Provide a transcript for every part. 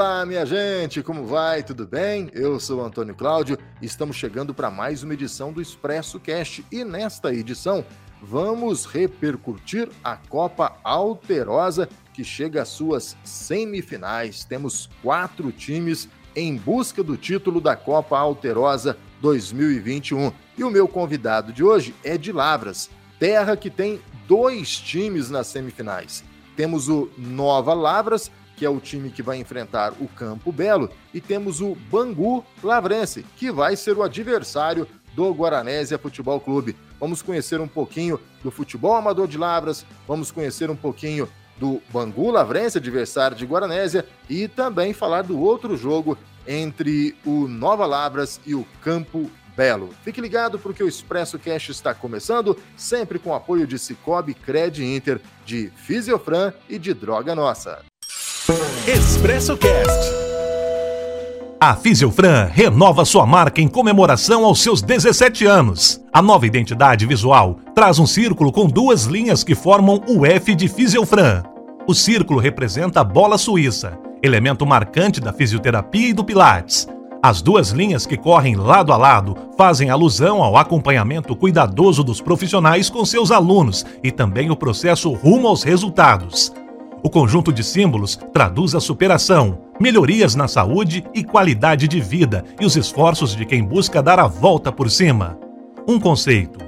Olá, minha gente, como vai? Tudo bem? Eu sou Antônio Cláudio e estamos chegando para mais uma edição do Expresso Cast. E nesta edição, vamos repercutir a Copa Alterosa que chega às suas semifinais. Temos quatro times em busca do título da Copa Alterosa 2021. E o meu convidado de hoje é de Lavras, terra que tem dois times nas semifinais. Temos o Nova Lavras que é o time que vai enfrentar o Campo Belo, e temos o Bangu Lavrense, que vai ser o adversário do Guaranésia Futebol Clube. Vamos conhecer um pouquinho do futebol amador de Lavras, vamos conhecer um pouquinho do Bangu Lavrense, adversário de Guaranésia, e também falar do outro jogo entre o Nova Lavras e o Campo Belo. Fique ligado porque o Expresso Cash está começando, sempre com apoio de Cicobi Cred Inter, de Fisiofran e de Droga Nossa. Expresso Cast. A Fisiofran renova sua marca em comemoração aos seus 17 anos. A nova identidade visual traz um círculo com duas linhas que formam o F de Fisiofran. O círculo representa a bola suíça, elemento marcante da fisioterapia e do Pilates. As duas linhas que correm lado a lado fazem alusão ao acompanhamento cuidadoso dos profissionais com seus alunos e também o processo rumo aos resultados. O conjunto de símbolos traduz a superação, melhorias na saúde e qualidade de vida e os esforços de quem busca dar a volta por cima. Um conceito,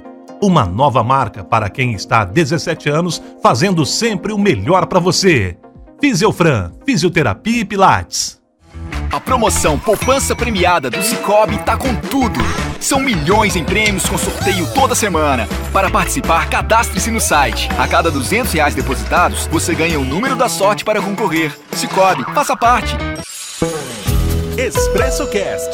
uma nova marca para quem está há 17 anos fazendo sempre o melhor para você. Fisiofran, Fisioterapia e Pilates. A promoção Poupança Premiada do Cicobi tá com tudo. São milhões em prêmios com sorteio toda semana. Para participar, cadastre-se no site. A cada 200 reais depositados, você ganha o número da sorte para concorrer. Cicobi, faça parte. Expresso Cast.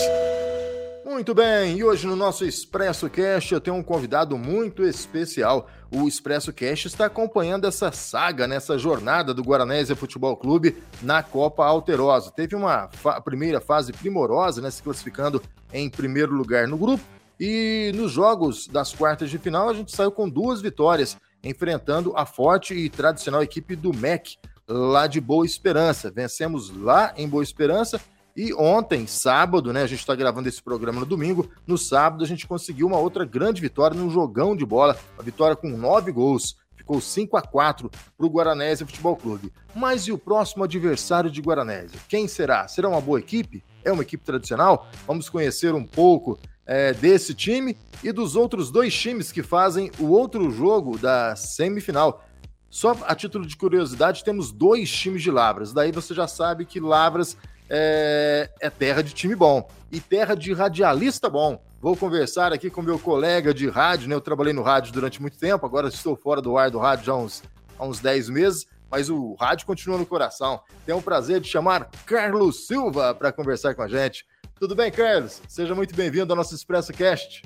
Muito bem, e hoje no nosso Expresso Cast eu tenho um convidado muito especial. O Expresso Cast está acompanhando essa saga, nessa jornada do Guaranésia Futebol Clube na Copa Alterosa. Teve uma fa primeira fase primorosa, né, se classificando em primeiro lugar no grupo, e nos jogos das quartas de final a gente saiu com duas vitórias, enfrentando a forte e tradicional equipe do MEC, lá de Boa Esperança. Vencemos lá em Boa Esperança e ontem, sábado, né? A gente está gravando esse programa no domingo. No sábado, a gente conseguiu uma outra grande vitória num jogão de bola. Uma vitória com nove gols. Ficou 5 a 4 para o Guaranésia Futebol Clube. Mas e o próximo adversário de Guaranésia? Quem será? Será uma boa equipe? É uma equipe tradicional? Vamos conhecer um pouco é, desse time e dos outros dois times que fazem o outro jogo da semifinal. Só a título de curiosidade, temos dois times de Lavras. Daí você já sabe que Lavras é, é terra de time bom e terra de radialista bom. Vou conversar aqui com meu colega de rádio, né? Eu trabalhei no rádio durante muito tempo, agora estou fora do ar do rádio há uns, há uns 10 meses, mas o rádio continua no coração. Tenho o prazer de chamar Carlos Silva para conversar com a gente. Tudo bem, Carlos? Seja muito bem-vindo ao nosso Expresso Cast.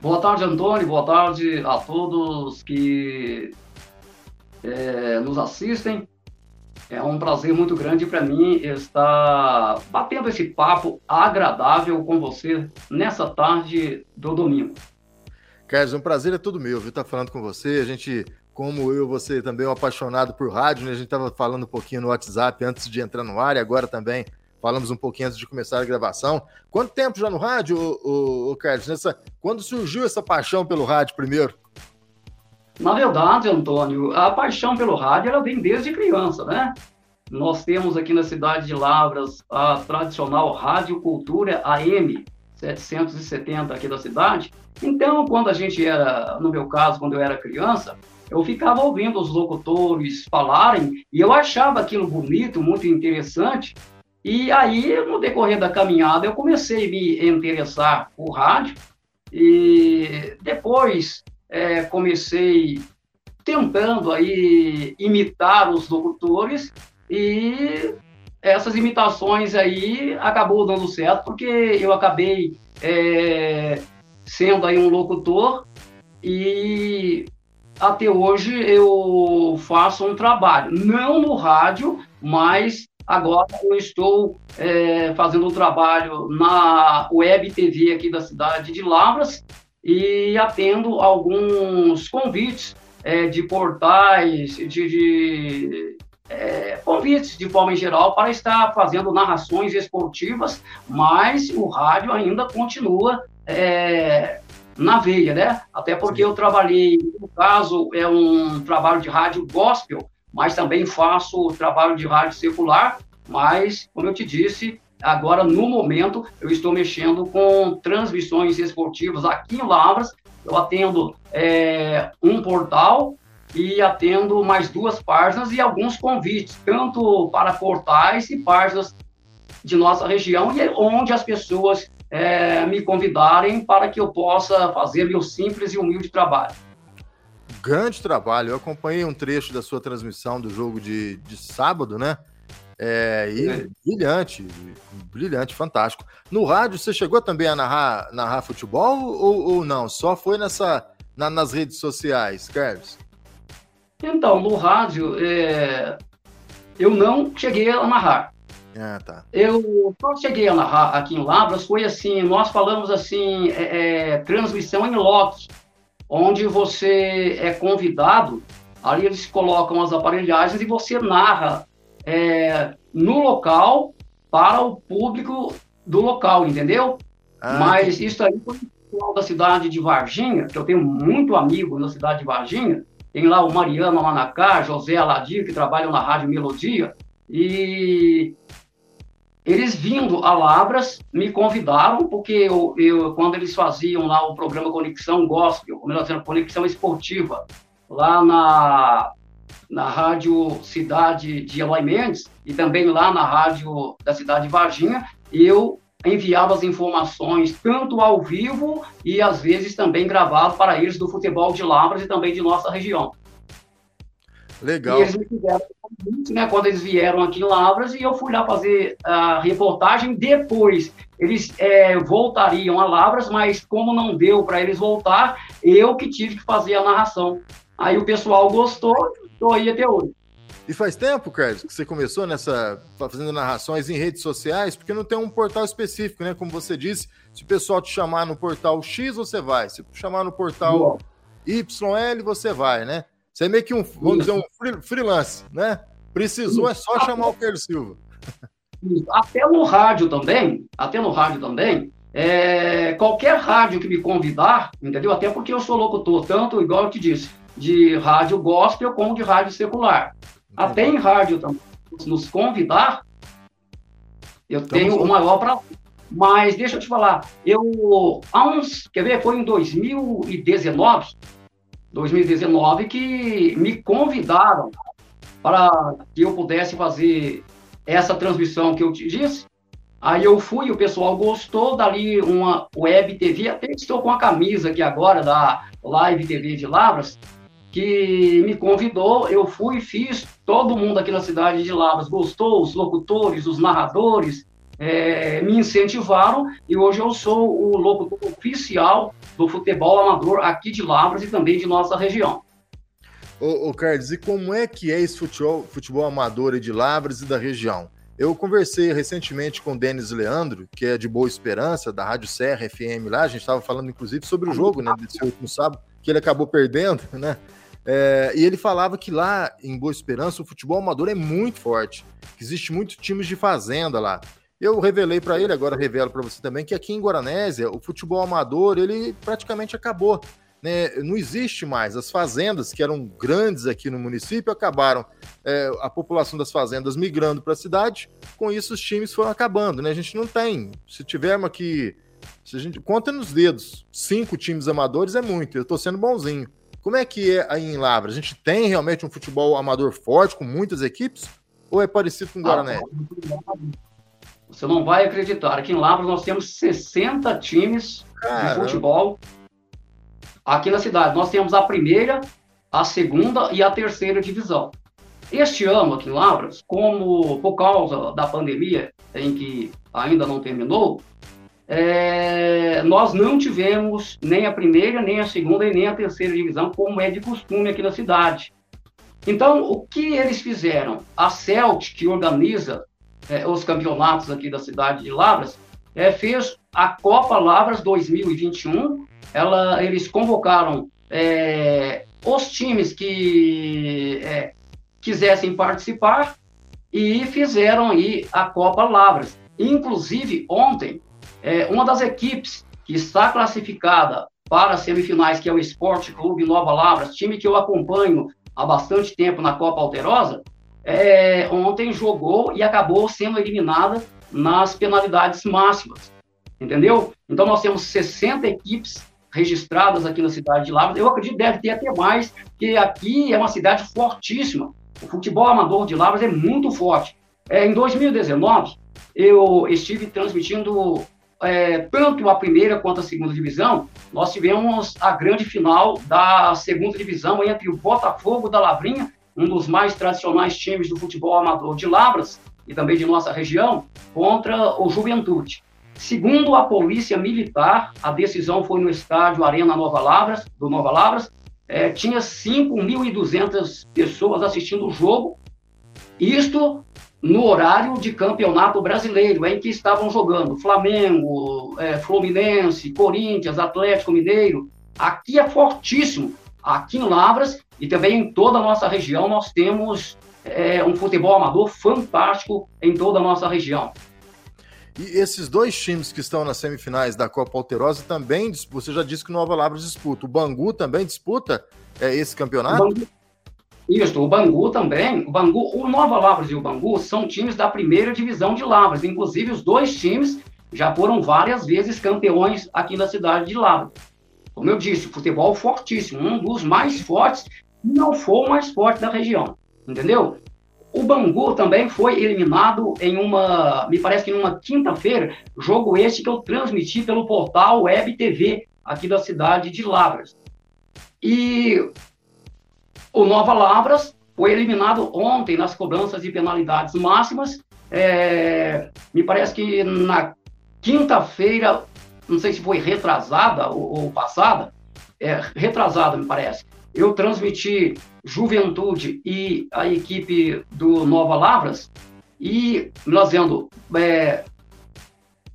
Boa tarde, Antônio. Boa tarde a todos que é, nos assistem. É um prazer muito grande para mim estar batendo esse papo agradável com você nessa tarde do domingo. Carlos, um prazer é todo meu, viu? Estar tá falando com você. A gente, como eu, você também é um apaixonado por rádio, né? A gente estava falando um pouquinho no WhatsApp antes de entrar no ar e agora também falamos um pouquinho antes de começar a gravação. Quanto tempo já no rádio, o, o, Carlos? Nessa, quando surgiu essa paixão pelo rádio primeiro? Na verdade, Antônio, a paixão pelo rádio ela vem desde criança, né? Nós temos aqui na cidade de Lavras a tradicional Rádio Cultura AM 770 aqui da cidade. Então, quando a gente era, no meu caso, quando eu era criança, eu ficava ouvindo os locutores falarem e eu achava aquilo bonito, muito interessante. E aí, no decorrer da caminhada, eu comecei a me interessar por rádio e depois é, comecei tentando aí imitar os locutores e essas imitações aí acabou dando certo porque eu acabei é, sendo aí um locutor e até hoje eu faço um trabalho, não no rádio, mas agora eu estou é, fazendo um trabalho na web TV aqui da cidade de Lavras e atendo alguns convites é, de portais, de, de é, convites, de forma geral, para estar fazendo narrações esportivas, mas o rádio ainda continua é, na veia, né? Até porque eu trabalhei, no caso, é um trabalho de rádio gospel, mas também faço trabalho de rádio secular, mas, como eu te disse, agora, no momento, eu estou mexendo com transmissões esportivas aqui em Lavras, eu atendo é, um portal e atendo mais duas páginas e alguns convites, tanto para portais e páginas de nossa região, e onde as pessoas é, me convidarem para que eu possa fazer meu simples e humilde trabalho. Grande trabalho. Eu acompanhei um trecho da sua transmissão do jogo de, de sábado, né? É, e é. brilhante, brilhante, fantástico. No rádio, você chegou também a narrar, narrar futebol ou, ou não? Só foi nessa, na, nas redes sociais, Carlos? Então, no rádio, é, eu não cheguei a narrar. Ah, tá. Eu só cheguei a narrar aqui em Lavras, foi assim, nós falamos assim, é, é, transmissão em lote, onde você é convidado, ali eles colocam as aparelhagens e você narra é, no local para o público do local, entendeu? Ah, Mas isso aí foi o da cidade de Varginha, que eu tenho muito amigo na cidade de Varginha, tem lá o Mariano Manacá, José Aladir, que trabalham na Rádio Melodia, e eles vindo a Lavras me convidaram, porque eu, eu, quando eles faziam lá o programa Conexão Gospel, ou melhor dizendo, Conexão Esportiva, lá na, na Rádio Cidade de Eloy Mendes, e também lá na Rádio da Cidade de Varginha, eu enviava as informações tanto ao vivo e às vezes também gravado para eles do futebol de Lavras e também de nossa região. Legal. E eles me fizeram né, quando eles vieram aqui em Lavras e eu fui lá fazer a reportagem. Depois eles é, voltariam a Lavras, mas como não deu para eles voltar, eu que tive que fazer a narração. Aí o pessoal gostou, estou aí até hoje. E faz tempo, Carlos, que você começou nessa fazendo narrações em redes sociais, porque não tem um portal específico, né? Como você disse, se o pessoal te chamar no portal X, você vai. Se chamar no portal YL, você vai, né? Você é meio que um, vamos dizer, um freelance, né? Precisou, é só chamar o Carlos Silva. Até no rádio também, até no rádio também, é, qualquer rádio que me convidar, entendeu? Até porque eu sou locutor, tanto, igual eu te disse, de rádio gospel como de rádio secular. Até em rádio também, nos convidar, eu Estamos tenho o maior para. Mas deixa eu te falar, eu há uns, quer ver, foi em 2019, 2019 que me convidaram para que eu pudesse fazer essa transmissão que eu te disse. Aí eu fui, o pessoal gostou, dali uma web TV, até estou com a camisa aqui agora da Live TV de Lavras, que me convidou, eu fui, fiz, todo mundo aqui na cidade de Lavras gostou, os locutores, os narradores, é, me incentivaram e hoje eu sou o locutor oficial do futebol amador aqui de Lavras e também de nossa região. Ô, ô Carlos, e como é que é esse futebol, futebol amador de Lavras e da região? Eu conversei recentemente com o Denis Leandro, que é de Boa Esperança, da Rádio Serra FM lá, a gente estava falando inclusive sobre o jogo, né, desse último sábado, que ele acabou perdendo, né? É, e ele falava que lá em Boa Esperança o futebol amador é muito forte, que existe muitos times de fazenda lá. Eu revelei para ele, agora revelo para você também, que aqui em Guaranésia o futebol amador ele praticamente acabou. Né? Não existe mais. As fazendas que eram grandes aqui no município acabaram. É, a população das fazendas migrando para a cidade. Com isso, os times foram acabando. Né? A gente não tem. Se tivermos aqui, se a gente conta nos dedos, cinco times amadores é muito. Eu estou sendo bonzinho. Como é que é aí em Lavra? A gente tem realmente um futebol amador forte, com muitas equipes? Ou é parecido com o Guarané? Você não vai acreditar. Aqui em Lavras nós temos 60 times Caramba. de futebol aqui na cidade. Nós temos a primeira, a segunda e a terceira divisão. Este ano aqui em Lavras, como por causa da pandemia, em que ainda não terminou, é, nós não tivemos nem a primeira, nem a segunda e nem a terceira divisão, como é de costume aqui na cidade. Então, o que eles fizeram? A CELT, que organiza é, os campeonatos aqui da cidade de Lavras, é, fez a Copa Lavras 2021. Ela, eles convocaram é, os times que é, quisessem participar e fizeram aí a Copa Lavras. Inclusive, ontem, é, uma das equipes que está classificada para as semifinais, que é o Esporte Clube Nova Lavras, time que eu acompanho há bastante tempo na Copa Alterosa, é, ontem jogou e acabou sendo eliminada nas penalidades máximas. Entendeu? Então nós temos 60 equipes registradas aqui na cidade de Lavras. Eu acredito que deve ter até mais, porque aqui é uma cidade fortíssima. O futebol amador de Lavras é muito forte. É, em 2019, eu estive transmitindo é, tanto a primeira quanto a segunda divisão. Nós tivemos a grande final da segunda divisão entre o Botafogo da Lavrinha, um dos mais tradicionais times do futebol amador de Lavras e também de nossa região, contra o Juventude. Segundo a Polícia Militar, a decisão foi no estádio Arena Nova Lavras, do Nova Lavras, é, tinha 5.200 pessoas assistindo o jogo, isto no horário de campeonato brasileiro, em que estavam jogando Flamengo, é, Fluminense, Corinthians, Atlético Mineiro. Aqui é fortíssimo. Aqui em Lavras e também em toda a nossa região nós temos é, um futebol amador fantástico em toda a nossa região. E esses dois times que estão nas semifinais da Copa Alterosa também, você já disse que o Nova Lavras disputa. O Bangu também disputa é, esse campeonato? O Bangu, isso, o Bangu também. O Bangu, o Nova Lavras e o Bangu são times da primeira divisão de Lavras. Inclusive, os dois times já foram várias vezes campeões aqui na cidade de Lavras. Como eu disse, futebol fortíssimo, um dos mais fortes, não for o mais forte da região. Entendeu? O Bangu também foi eliminado em uma, me parece que em uma quinta-feira, jogo este que eu transmiti pelo portal Web TV aqui da cidade de Lavras. E o Nova Lavras foi eliminado ontem nas cobranças de penalidades máximas. É, me parece que na quinta-feira, não sei se foi retrasada ou, ou passada, é, retrasada, me parece. Eu transmiti Juventude e a equipe do Nova Lavras, e nós vendo é,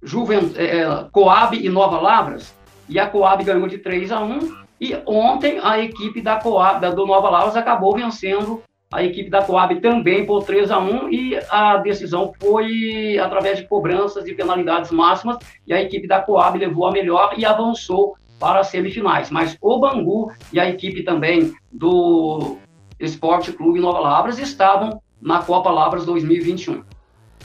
Juvent é, Coab e Nova Lavras, e a Coab ganhou de 3 a 1, e ontem a equipe da Coab, da, do Nova Lavras, acabou vencendo a equipe da Coab também por 3 a 1 e a decisão foi através de cobranças de penalidades máximas e a equipe da Coab levou a melhor e avançou para as semifinais. Mas o Bangu e a equipe também do Esporte Clube Nova Lavras estavam na Copa Lavras 2021.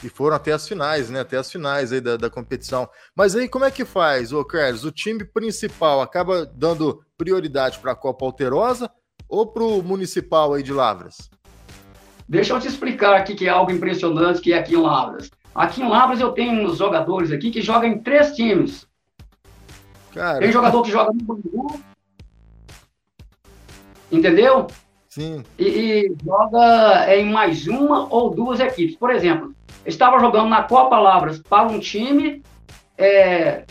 E foram até as finais, né? Até as finais aí da, da competição. Mas aí como é que faz, ô Carlos? O time principal acaba dando prioridade para a Copa Alterosa ou para o Municipal aí de Lavras? Deixa eu te explicar aqui que é algo impressionante que é aqui em Lavras. Aqui em Lavras eu tenho uns jogadores aqui que jogam em três times. Cara. Tem jogador que joga no Bangu. Entendeu? Sim. E, e, joga em mais uma ou duas equipes. Por exemplo, estava jogando na Copa Lavras para um time, é,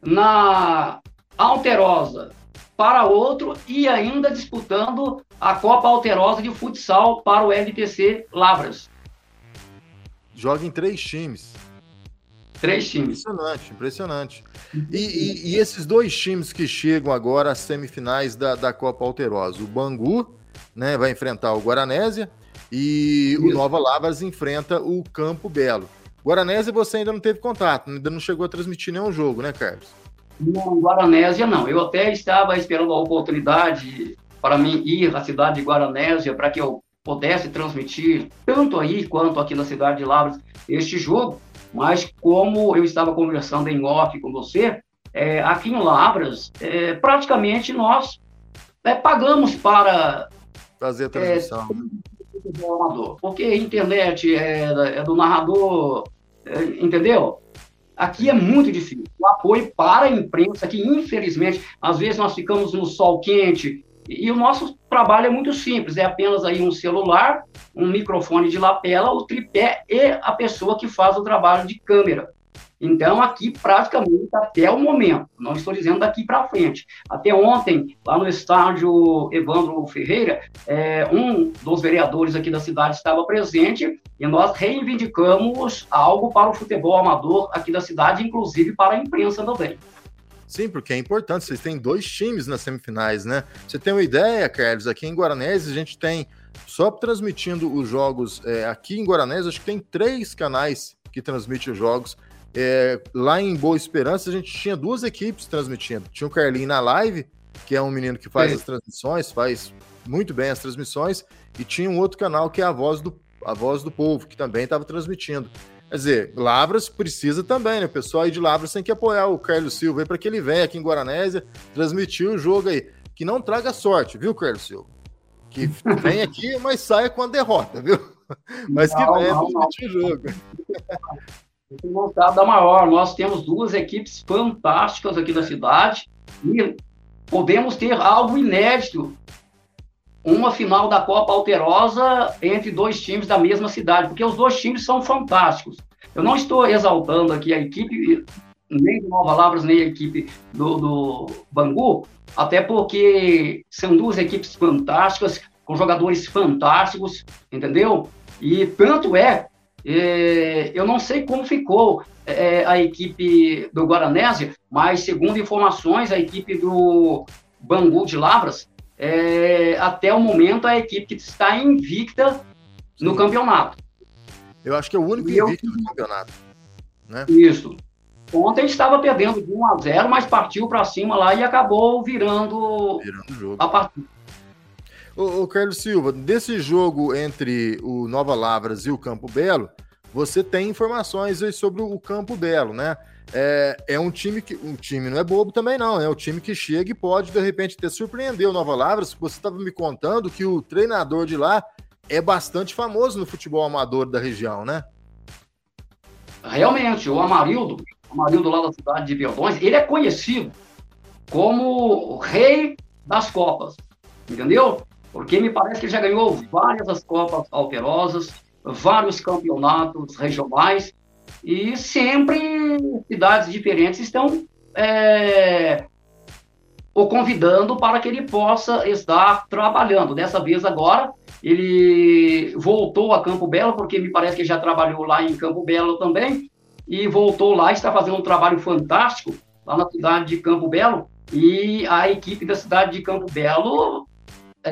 na Alterosa para outro e ainda disputando a Copa Alterosa de futsal para o LTC Lavras. Joga em três times. Três times. Impressionante, impressionante. E, e, e, esses dois times que chegam agora às semifinais da, da Copa Alterosa, o Bangu né, vai enfrentar o Guaranésia e Isso. o Nova Lavras enfrenta o Campo Belo. Guaranésia você ainda não teve contato, ainda não chegou a transmitir nenhum jogo, né, Carlos? Não, Guaranésia não. Eu até estava esperando a oportunidade para mim ir à cidade de Guaranésia para que eu pudesse transmitir tanto aí quanto aqui na cidade de Lavras este jogo. Mas como eu estava conversando em off com você, é, aqui em Lavras, é, praticamente nós é, pagamos para fazer a transmissão. É, porque a internet é, é do narrador, é, entendeu? Aqui é muito difícil. O apoio para a imprensa, que infelizmente, às vezes nós ficamos no sol quente, e o nosso trabalho é muito simples, é apenas aí um celular, um microfone de lapela, o tripé e a pessoa que faz o trabalho de câmera. Então, aqui, praticamente, até o momento, não estou dizendo daqui para frente. Até ontem, lá no estádio Evandro Ferreira, é, um dos vereadores aqui da cidade estava presente e nós reivindicamos algo para o futebol amador aqui da cidade, inclusive para a imprensa também. Sim, porque é importante. Vocês têm dois times nas semifinais, né? Você tem uma ideia, Carlos? Aqui em Guaranese a gente tem só transmitindo os jogos é, aqui em Guaranés, acho que tem três canais que transmitem os jogos. É, lá em Boa Esperança, a gente tinha duas equipes transmitindo. Tinha o Carlinho na live, que é um menino que faz Sim. as transmissões, faz muito bem as transmissões, e tinha um outro canal que é a Voz do, a Voz do Povo, que também estava transmitindo. Quer dizer, Lavras precisa também, né? O pessoal aí de Lavras tem que apoiar o Carlos Silva aí para que ele venha aqui em Guaranésia transmitir o jogo aí. Que não traga sorte, viu, Carlos Silva? Que vem aqui, mas saia com a derrota, viu? Mas que venha transmitir o jogo. Vontade da maior. Nós temos duas equipes fantásticas aqui da cidade e podemos ter algo inédito uma final da Copa Alterosa entre dois times da mesma cidade, porque os dois times são fantásticos. Eu não estou exaltando aqui a equipe, nem do Nova Lavras, nem a equipe do, do Bangu, até porque são duas equipes fantásticas, com jogadores fantásticos, entendeu? E tanto é, eu não sei como ficou é, a equipe do Guaranésia, mas segundo informações, a equipe do Bangu de Lavras é, até o momento, a equipe que está invicta no campeonato. Eu acho que é o único e invicto eu... do campeonato. Né? Isso. Ontem estava perdendo de 1 a 0, mas partiu para cima lá e acabou virando, virando a partida. Ô, ô, Carlos Silva, desse jogo entre o Nova Lavras e o Campo Belo, você tem informações sobre o Campo Belo, né? é, é um time que. Um time não é bobo também, não. É um time que chega e pode, de repente, até surpreender o Nova Lavras. Você estava me contando que o treinador de lá é bastante famoso no futebol amador da região, né? Realmente, o Amarildo, o Amarildo lá da cidade de Verdões, ele é conhecido como o rei das Copas, entendeu? Porque me parece que ele já ganhou várias das Copas alterosas, vários campeonatos regionais, e sempre cidades diferentes estão é, o convidando para que ele possa estar trabalhando. Dessa vez agora, ele voltou a Campo Belo, porque me parece que já trabalhou lá em Campo Belo também, e voltou lá, está fazendo um trabalho fantástico lá na cidade de Campo Belo, e a equipe da cidade de Campo Belo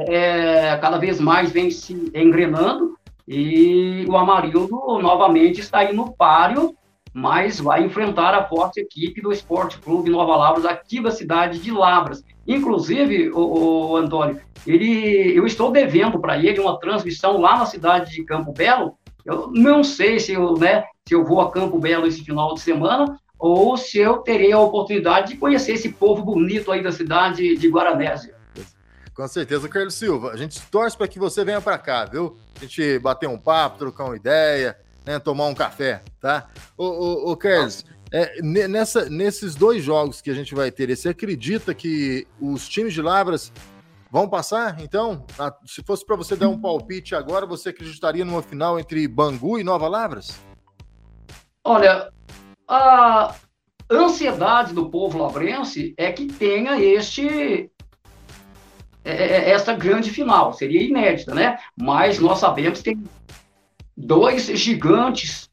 é, cada vez mais vem se engrenando, e o Amarildo novamente está aí no páreo, mas vai enfrentar a forte equipe do Esporte Clube Nova Lavras, aqui da cidade de Lavras. Inclusive, o, o Antônio, ele, eu estou devendo para ele uma transmissão lá na cidade de Campo Belo. Eu não sei se eu, né, se eu vou a Campo Belo esse final de semana ou se eu terei a oportunidade de conhecer esse povo bonito aí da cidade de Guaranésia. Com certeza, Carlos Silva. A gente torce para que você venha para cá, viu? A gente bater um papo, trocar uma ideia, né? Tomar um café, tá? Ô, ô, ô Carlos, é, nessa, nesses dois jogos que a gente vai ter, você acredita que os times de Lavras vão passar? Então, se fosse para você dar um palpite agora, você acreditaria numa final entre Bangu e Nova Lavras? Olha, a ansiedade do povo lavrense é que tenha este é, é, é, essa grande final. Seria inédita, né? Mas nós sabemos que tem dois gigantes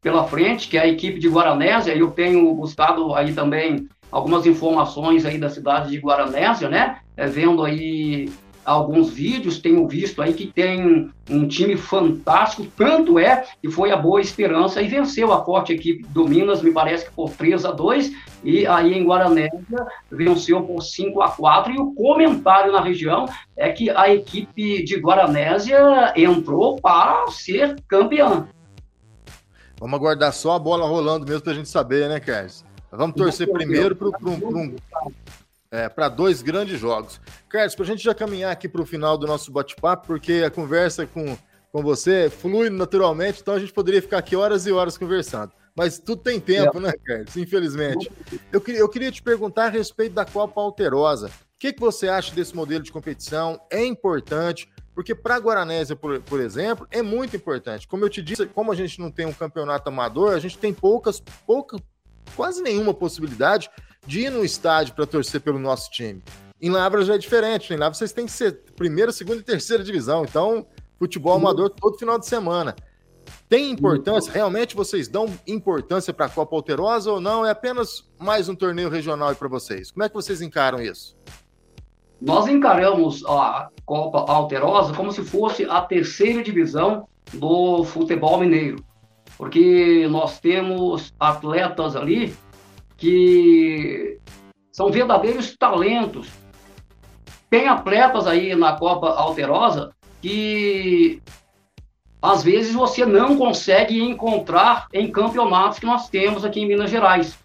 pela frente, que é a equipe de Guaranésia. Eu tenho buscado aí também algumas informações aí da cidade de Guaranésia, né? É, vendo aí alguns vídeos, tenho visto aí que tem um time fantástico, tanto é que foi a Boa Esperança e venceu a forte equipe do Minas, me parece que por 3 a 2 e aí em Guaranésia venceu por 5 a 4 e o comentário na região é que a equipe de Guaranésia entrou para ser campeã. Vamos aguardar só a bola rolando mesmo para a gente saber, né, Carlos? Vamos torcer primeiro para um, é, para dois grandes jogos. Carlos, para a gente já caminhar aqui para o final do nosso bate-papo, porque a conversa com, com você flui naturalmente, então a gente poderia ficar aqui horas e horas conversando. Mas tudo tem tempo, é. né, Carlos? Infelizmente. Eu, eu queria te perguntar a respeito da Copa Alterosa. O que, que você acha desse modelo de competição? É importante? Porque para a Guaranésia, por, por exemplo, é muito importante. Como eu te disse, como a gente não tem um campeonato amador, a gente tem poucas, pouca, quase nenhuma possibilidade de ir no estádio para torcer pelo nosso time. Em Lavras já é diferente. Em Lavras vocês têm que ser primeira, segunda e terceira divisão. Então, futebol amador todo final de semana. Tem importância? Realmente vocês dão importância para a Copa Alterosa ou não? É apenas mais um torneio regional para vocês? Como é que vocês encaram isso? nós encaramos a Copa Alterosa como se fosse a terceira divisão do futebol mineiro, porque nós temos atletas ali que são verdadeiros talentos. Tem atletas aí na Copa Alterosa que às vezes você não consegue encontrar em campeonatos que nós temos aqui em Minas Gerais.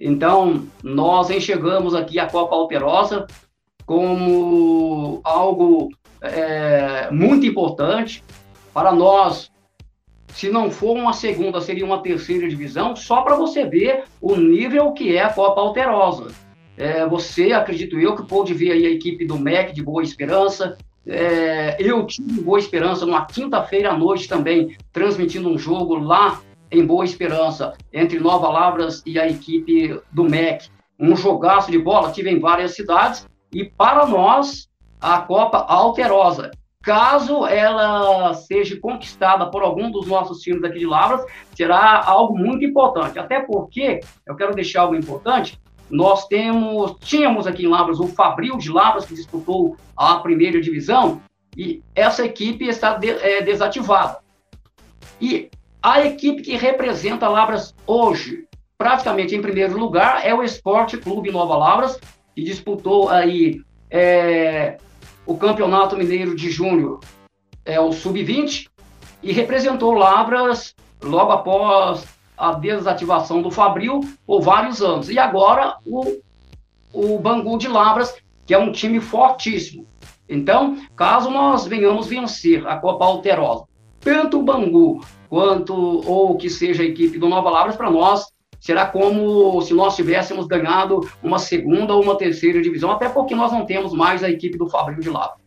Então, nós enxergamos aqui a Copa Alterosa como algo é, muito importante para nós. Se não for uma segunda, seria uma terceira divisão, só para você ver o nível que é a Copa Alterosa. É, você, acredito eu, que pôde ver aí a equipe do MEC de Boa Esperança, é, eu tive Boa Esperança numa quinta-feira à noite também, transmitindo um jogo lá em Boa Esperança, entre Nova Lavras e a equipe do MEC. Um jogaço de bola, tive em várias cidades, e para nós, a Copa Alterosa. Caso ela seja conquistada por algum dos nossos times aqui de Lavras, será algo muito importante. Até porque, eu quero deixar algo importante, nós temos, tínhamos aqui em Lavras o Fabril de Lavras, que disputou a primeira divisão, e essa equipe está de, é, desativada. E a equipe que representa Lavras hoje, praticamente em primeiro lugar, é o Esporte Clube Nova Lavras, que disputou aí é, o Campeonato Mineiro de Júnior, é o Sub-20, e representou Lavras logo após a desativação do Fabril por vários anos. E agora o, o Bangu de Lavras, que é um time fortíssimo. Então, caso nós venhamos vencer a Copa Alterosa, tanto o Bangu quanto ou que seja a equipe do Nova Lavras, para nós será como se nós tivéssemos ganhado uma segunda ou uma terceira divisão, até porque nós não temos mais a equipe do Fabril de Lavras.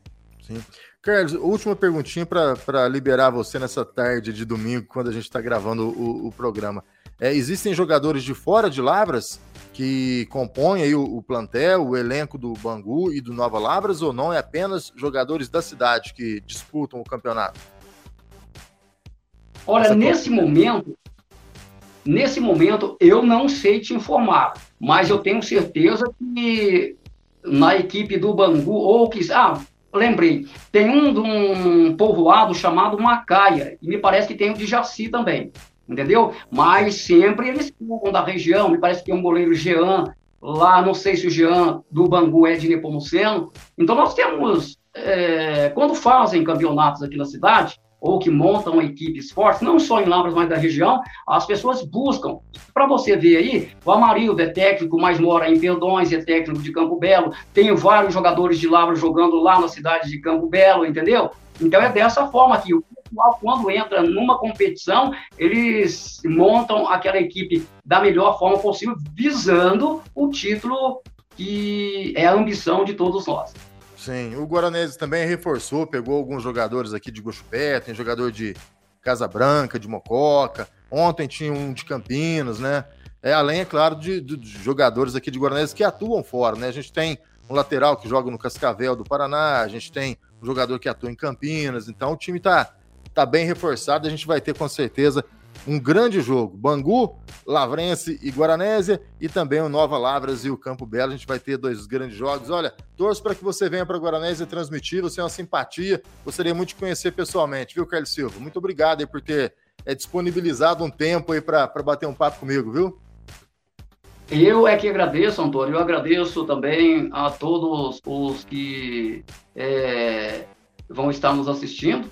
Sim. Carlos, última perguntinha para liberar você nessa tarde de domingo, quando a gente está gravando o, o programa. É, existem jogadores de fora de Lavras que compõem aí o, o, plantel, o elenco do Bangu e do Nova Lavras, ou não? É apenas jogadores da cidade que disputam o campeonato? Olha, Essa nesse momento, nesse momento eu não sei te informar, mas eu tenho certeza que na equipe do Bangu, ou que. Ah, lembrei, tem um de um povoado chamado Macaia, e me parece que tem o de Jaci também, entendeu? Mas sempre eles são da região, me parece que tem um goleiro Jean, lá, não sei se o Jean do Bangu é de Nepomuceno. Então nós temos, é, quando fazem campeonatos aqui na cidade, ou que montam equipes fortes, não só em Lavras, mas da região, as pessoas buscam. Para você ver aí, o Amarildo é técnico, mas mora em Perdões, é técnico de Campo Belo, tem vários jogadores de Lavras jogando lá na cidade de Campo Belo, entendeu? Então é dessa forma que o pessoal, quando entra numa competição, eles montam aquela equipe da melhor forma possível, visando o título que é a ambição de todos nós. Sim, o Guaranese também reforçou, pegou alguns jogadores aqui de Gochupé, tem jogador de Casa Branca, de Mococa, ontem tinha um de Campinas, né? É, além, é claro, de, de, de jogadores aqui de Guaranese que atuam fora, né? A gente tem um lateral que joga no Cascavel do Paraná, a gente tem um jogador que atua em Campinas, então o time tá, tá bem reforçado, a gente vai ter com certeza um grande jogo. Bangu, Lavrense e Guaranésia e também o Nova Lavras e o Campo Belo. A gente vai ter dois grandes jogos. Olha, torço para que você venha para Guaranésia transmitir. Você é uma simpatia. Gostaria muito de conhecer pessoalmente, viu, Carlos Silva? Muito obrigado aí por ter é, disponibilizado um tempo aí para bater um papo comigo, viu? Eu é que agradeço, Antônio. Eu agradeço também a todos os que é, vão estar nos assistindo.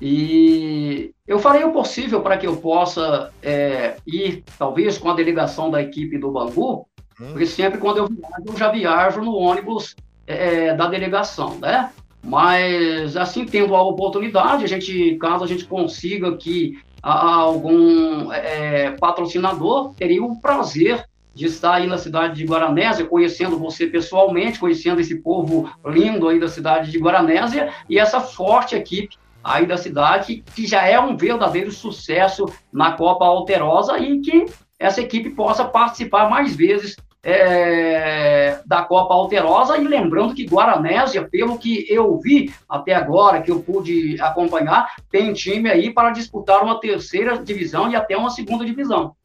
E eu farei o possível para que eu possa é, ir, talvez, com a delegação da equipe do Bangu, hum. porque sempre quando eu viajo, eu já viajo no ônibus é, da delegação, né? Mas, assim, tendo a oportunidade, a gente, caso a gente consiga que algum é, patrocinador, teria o prazer de estar aí na cidade de Guaranésia, conhecendo você pessoalmente, conhecendo esse povo lindo aí da cidade de Guaranésia e essa forte equipe aí da cidade, que já é um verdadeiro sucesso na Copa Alterosa e que essa equipe possa participar mais vezes é, da Copa Alterosa. E lembrando que Guaranésia, pelo que eu vi até agora, que eu pude acompanhar, tem time aí para disputar uma terceira divisão e até uma segunda divisão.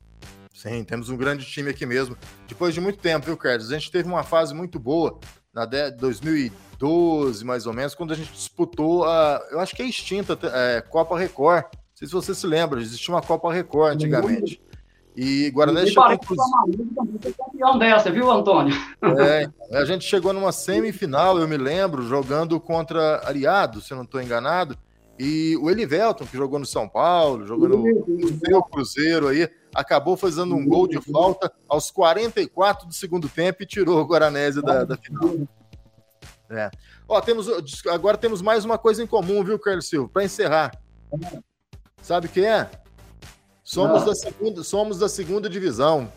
Sim, temos um grande time aqui mesmo. Depois de muito tempo, viu, Carlos? A gente teve uma fase muito boa na 2012, mais ou menos, quando a gente disputou a, eu acho que é extinta, é, Copa Record. Não sei se você se lembra, existia uma Copa Record antigamente. E Guaranésia chegou. Inclusive... campeão dessa, viu, Antônio? É, a gente chegou numa semifinal, eu me lembro, jogando contra Ariado, se eu não estou enganado. E o Elivelton, que jogou no São Paulo, jogou no, no Cruzeiro aí, acabou fazendo um gol de falta aos 44 do segundo tempo e tirou o Guaranésia da, da final. É. Ó, temos, agora temos mais uma coisa em comum, viu, Carlos Silva? Para encerrar. Sabe o que é? Somos da, segunda, somos da segunda divisão.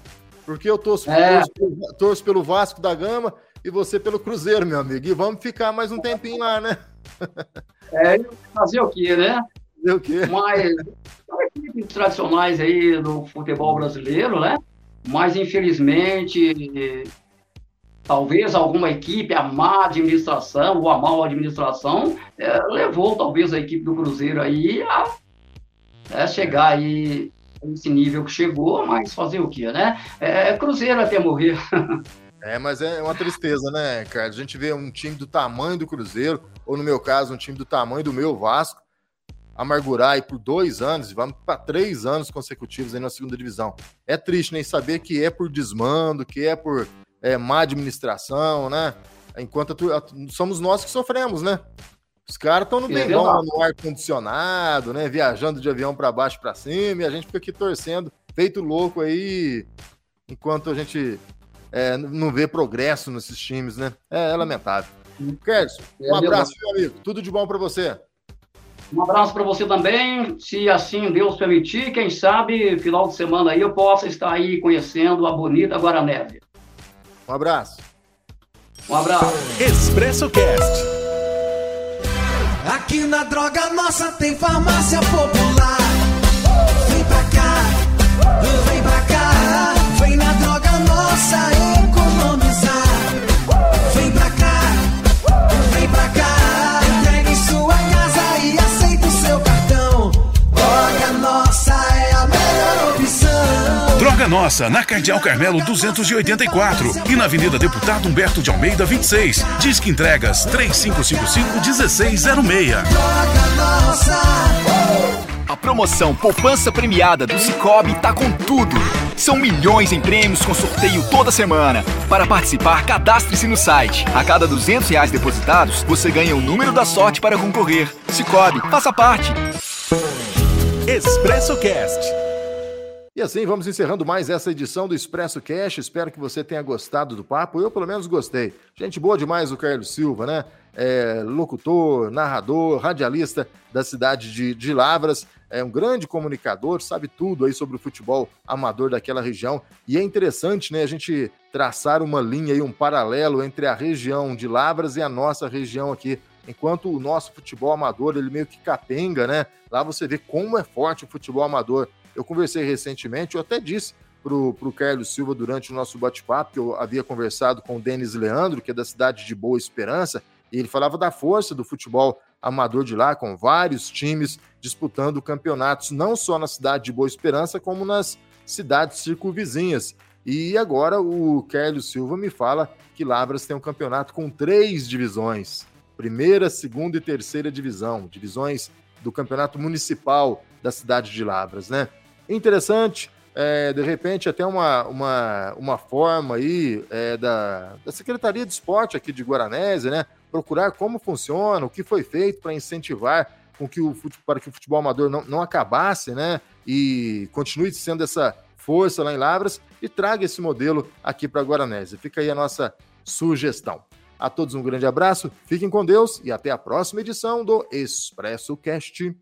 Porque eu torço, é. torço, torço, pelo Vasco da Gama e você pelo Cruzeiro, meu amigo. E vamos ficar mais um tempinho lá, né? É, fazer o quê, né? O quê? Mas equipes tradicionais aí do futebol brasileiro, né? Mas infelizmente, talvez alguma equipe, a má administração ou a mal administração, é, levou talvez a equipe do Cruzeiro aí a é, chegar aí esse nível que chegou, mas fazer o quê, né? É Cruzeiro até morrer. É, mas é uma tristeza, né, cara? A gente vê um time do tamanho do Cruzeiro, ou no meu caso, um time do tamanho do meu Vasco, amargurar aí por dois anos, vamos para três anos consecutivos aí na segunda divisão. É triste, nem né? saber que é por desmando, que é por é, má administração, né? Enquanto somos nós que sofremos, né? Os caras estão no bom, no ar-condicionado, né? Viajando de avião para baixo para cima, e a gente fica aqui torcendo, feito louco aí, enquanto a gente é, não vê progresso nesses times, né? É, é lamentável. Kerson, um abraço, meu amigo. Tudo de bom para você. Um abraço para você também. Se assim Deus permitir, quem sabe, final de semana aí eu possa estar aí conhecendo a bonita Guaraneve. Um abraço. Um abraço. Expresso Cast. Aqui na Droga Nossa tem farmácia popular. Vem pra cá, vem pra cá. Vem na Droga Nossa economizar. Nossa, na Cardeal Carmelo 284 e na Avenida Deputado Humberto de Almeida 26. Disque entregas 3555-1606. Droga Nossa. A promoção Poupança Premiada do Cicobi tá com tudo. São milhões em prêmios com sorteio toda semana. Para participar, cadastre-se no site. A cada 200 reais depositados, você ganha o número da sorte para concorrer. Cicobi, faça parte. Expresso Cast. E assim vamos encerrando mais essa edição do Expresso Cash. Espero que você tenha gostado do papo. Eu, pelo menos, gostei. Gente boa demais o Carlos Silva, né? É, locutor, narrador, radialista da cidade de, de Lavras. É um grande comunicador, sabe tudo aí sobre o futebol amador daquela região. E é interessante, né, a gente traçar uma linha e um paralelo entre a região de Lavras e a nossa região aqui enquanto o nosso futebol amador ele meio que capenga, né? Lá você vê como é forte o futebol amador. Eu conversei recentemente, eu até disse para o Carlos Silva durante o nosso bate-papo, que eu havia conversado com o Denis Leandro, que é da cidade de Boa Esperança, e ele falava da força do futebol amador de lá, com vários times disputando campeonatos, não só na cidade de Boa Esperança, como nas cidades circunvizinhas. E agora o Carlos Silva me fala que Lavras tem um campeonato com três divisões: primeira, segunda e terceira divisão, divisões do campeonato municipal da cidade de Lavras, né? Interessante, é, de repente até uma, uma, uma forma aí é, da, da Secretaria de Esporte aqui de Guaranésia, né? Procurar como funciona, o que foi feito para incentivar com que o para que o futebol amador não, não acabasse, né? E continue sendo essa força lá em Lavras e traga esse modelo aqui para Guaranésia. Fica aí a nossa sugestão. A todos um grande abraço, fiquem com Deus e até a próxima edição do Expresso Cast.